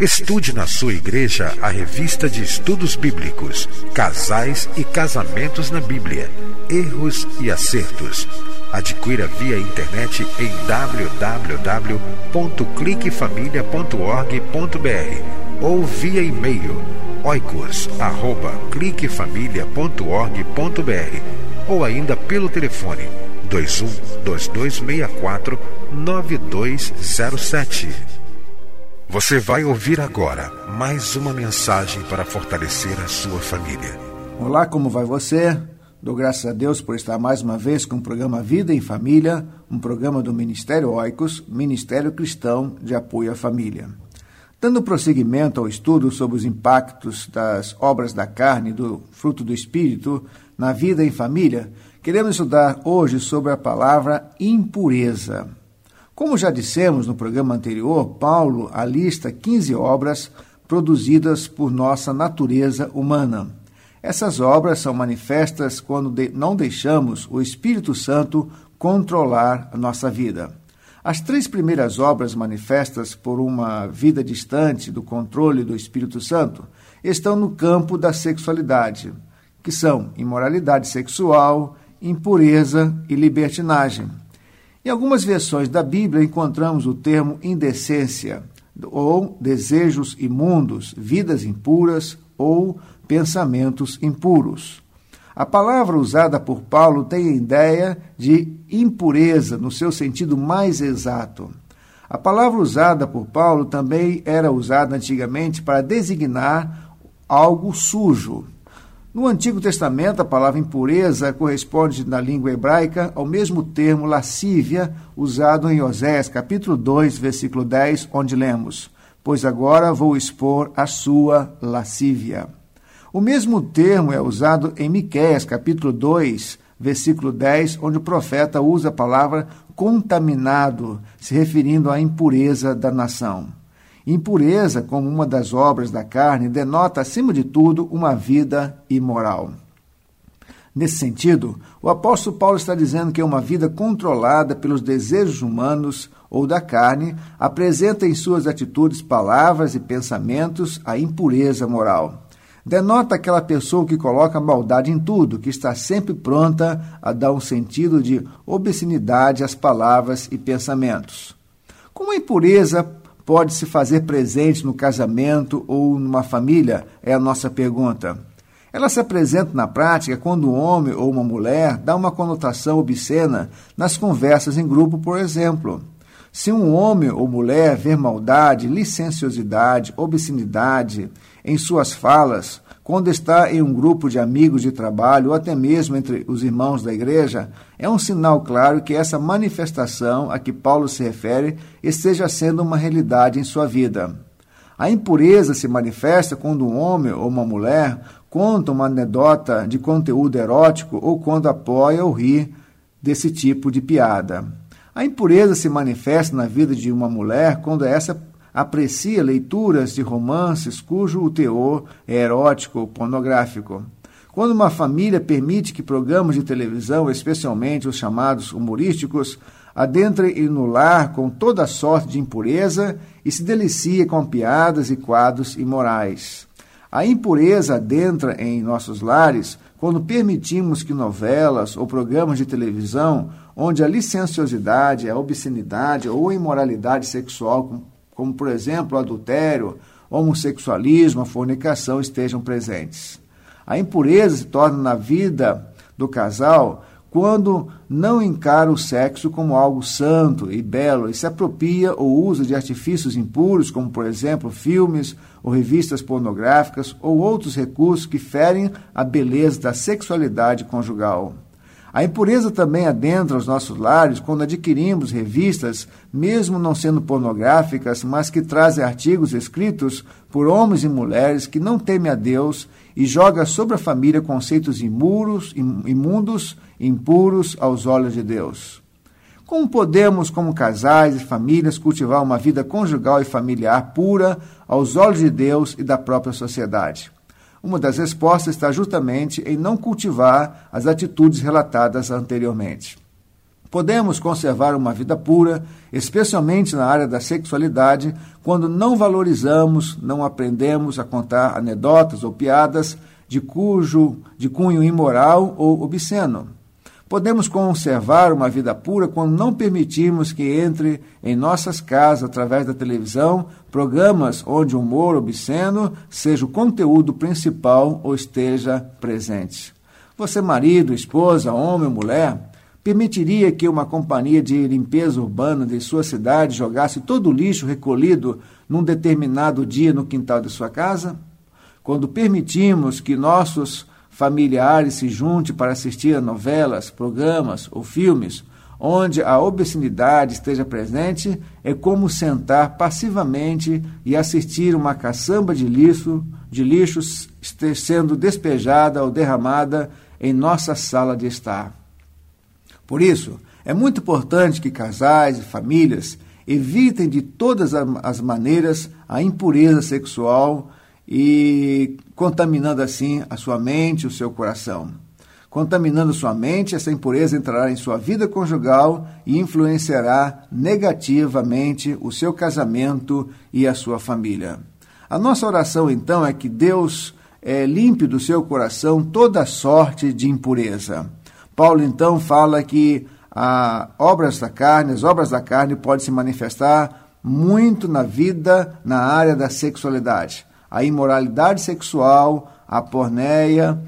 Estude na sua igreja a revista de estudos bíblicos, Casais e Casamentos na Bíblia, Erros e Acertos. Adquira via internet em www.cliquefamilia.org.br ou via e-mail oicos@cliquefamilia.org.br ou ainda pelo telefone 21 2264 9207. Você vai ouvir agora mais uma mensagem para fortalecer a sua família. Olá, como vai você? Dou graças a Deus por estar mais uma vez com o programa Vida em Família, um programa do Ministério Oicos, Ministério Cristão de Apoio à Família. Dando prosseguimento ao estudo sobre os impactos das obras da carne e do fruto do Espírito na vida em família, queremos estudar hoje sobre a palavra impureza. Como já dissemos no programa anterior, Paulo alista 15 obras produzidas por nossa natureza humana. Essas obras são manifestas quando não deixamos o Espírito Santo controlar a nossa vida. As três primeiras obras manifestas por uma vida distante do controle do Espírito Santo estão no campo da sexualidade, que são imoralidade sexual, impureza e libertinagem. Em algumas versões da Bíblia encontramos o termo indecência, ou desejos imundos, vidas impuras ou pensamentos impuros. A palavra usada por Paulo tem a ideia de impureza no seu sentido mais exato. A palavra usada por Paulo também era usada antigamente para designar algo sujo, no Antigo Testamento, a palavra impureza corresponde na língua hebraica ao mesmo termo lascívia usado em Oséias, capítulo 2, versículo 10, onde lemos: Pois agora vou expor a sua lascívia. O mesmo termo é usado em Miqueias, capítulo 2, versículo 10, onde o profeta usa a palavra contaminado, se referindo à impureza da nação. Impureza, como uma das obras da carne, denota, acima de tudo, uma vida imoral. Nesse sentido, o apóstolo Paulo está dizendo que uma vida controlada pelos desejos humanos ou da carne apresenta em suas atitudes, palavras e pensamentos a impureza moral. Denota aquela pessoa que coloca maldade em tudo, que está sempre pronta a dar um sentido de obscenidade às palavras e pensamentos. Como a impureza pode se fazer presente no casamento ou numa família? É a nossa pergunta. Ela se apresenta na prática quando um homem ou uma mulher dá uma conotação obscena nas conversas em grupo, por exemplo. Se um homem ou mulher ver maldade, licenciosidade, obscenidade em suas falas, quando está em um grupo de amigos de trabalho ou até mesmo entre os irmãos da igreja, é um sinal claro que essa manifestação a que Paulo se refere esteja sendo uma realidade em sua vida. A impureza se manifesta quando um homem ou uma mulher conta uma anedota de conteúdo erótico ou quando apoia ou ri desse tipo de piada. A impureza se manifesta na vida de uma mulher quando essa aprecia leituras de romances cujo teor é erótico ou pornográfico. Quando uma família permite que programas de televisão, especialmente os chamados humorísticos, adentrem no lar com toda sorte de impureza e se delicia com piadas e quadros imorais. A impureza adentra em nossos lares quando permitimos que novelas ou programas de televisão, onde a licenciosidade, a obscenidade ou a imoralidade sexual como por exemplo adultério homossexualismo, fornicação estejam presentes. A impureza se torna na vida do casal quando não encara o sexo como algo santo e belo e se apropria ou usa de artifícios impuros, como por exemplo filmes ou revistas pornográficas ou outros recursos que ferem a beleza da sexualidade conjugal. A impureza também adentra os nossos lares quando adquirimos revistas, mesmo não sendo pornográficas, mas que trazem artigos escritos por homens e mulheres que não temem a Deus e joga sobre a família conceitos imuros, imundos, impuros aos olhos de Deus. Como podemos, como casais e famílias, cultivar uma vida conjugal e familiar pura aos olhos de Deus e da própria sociedade? Uma das respostas está justamente em não cultivar as atitudes relatadas anteriormente. Podemos conservar uma vida pura, especialmente na área da sexualidade, quando não valorizamos, não aprendemos a contar anedotas ou piadas de cujo de cunho imoral ou obsceno. Podemos conservar uma vida pura quando não permitirmos que entre em nossas casas, através da televisão, programas onde o humor obsceno seja o conteúdo principal ou esteja presente. Você, marido, esposa, homem ou mulher, permitiria que uma companhia de limpeza urbana de sua cidade jogasse todo o lixo recolhido num determinado dia no quintal de sua casa? Quando permitimos que nossos familiares se junte para assistir a novelas, programas ou filmes onde a obscenidade esteja presente, é como sentar passivamente e assistir uma caçamba de lixo, de lixos sendo despejada ou derramada em nossa sala de estar. Por isso, é muito importante que casais e famílias evitem de todas as maneiras a impureza sexual e contaminando assim a sua mente, o seu coração. Contaminando sua mente, essa impureza entrará em sua vida conjugal e influenciará negativamente o seu casamento e a sua família. A nossa oração, então, é que Deus é, limpe do seu coração toda sorte de impureza. Paulo, então, fala que as obras da carne, as obras da carne podem se manifestar muito na vida, na área da sexualidade a imoralidade sexual, a porneia,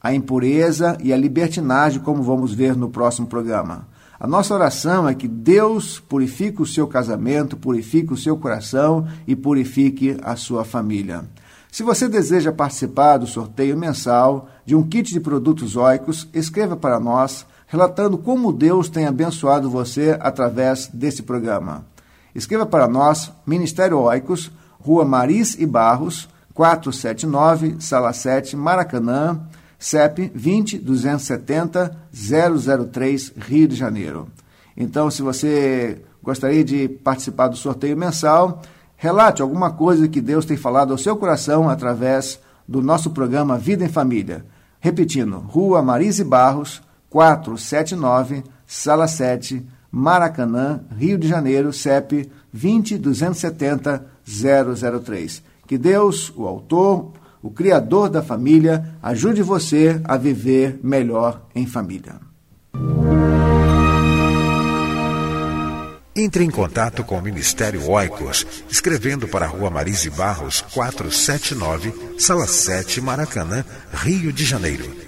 a impureza e a libertinagem, como vamos ver no próximo programa. A nossa oração é que Deus purifique o seu casamento, purifique o seu coração e purifique a sua família. Se você deseja participar do sorteio mensal de um kit de produtos óicos, escreva para nós relatando como Deus tem abençoado você através desse programa. Escreva para nós, Ministério Óicos, Rua Maris e Barros, 479, Sala 7, Maracanã, CEP 20 270 003, Rio de Janeiro. Então, se você gostaria de participar do sorteio mensal, relate alguma coisa que Deus tem falado ao seu coração através do nosso programa Vida em Família. Repetindo, Rua Marise Barros, 479, Sala 7, Maracanã, Rio de Janeiro, CEP 20 270 003. Que Deus, o autor, o criador da família, ajude você a viver melhor em família. Entre em contato com o Ministério Oicos, escrevendo para a Rua Marise Barros, 479, Sala 7, Maracanã, Rio de Janeiro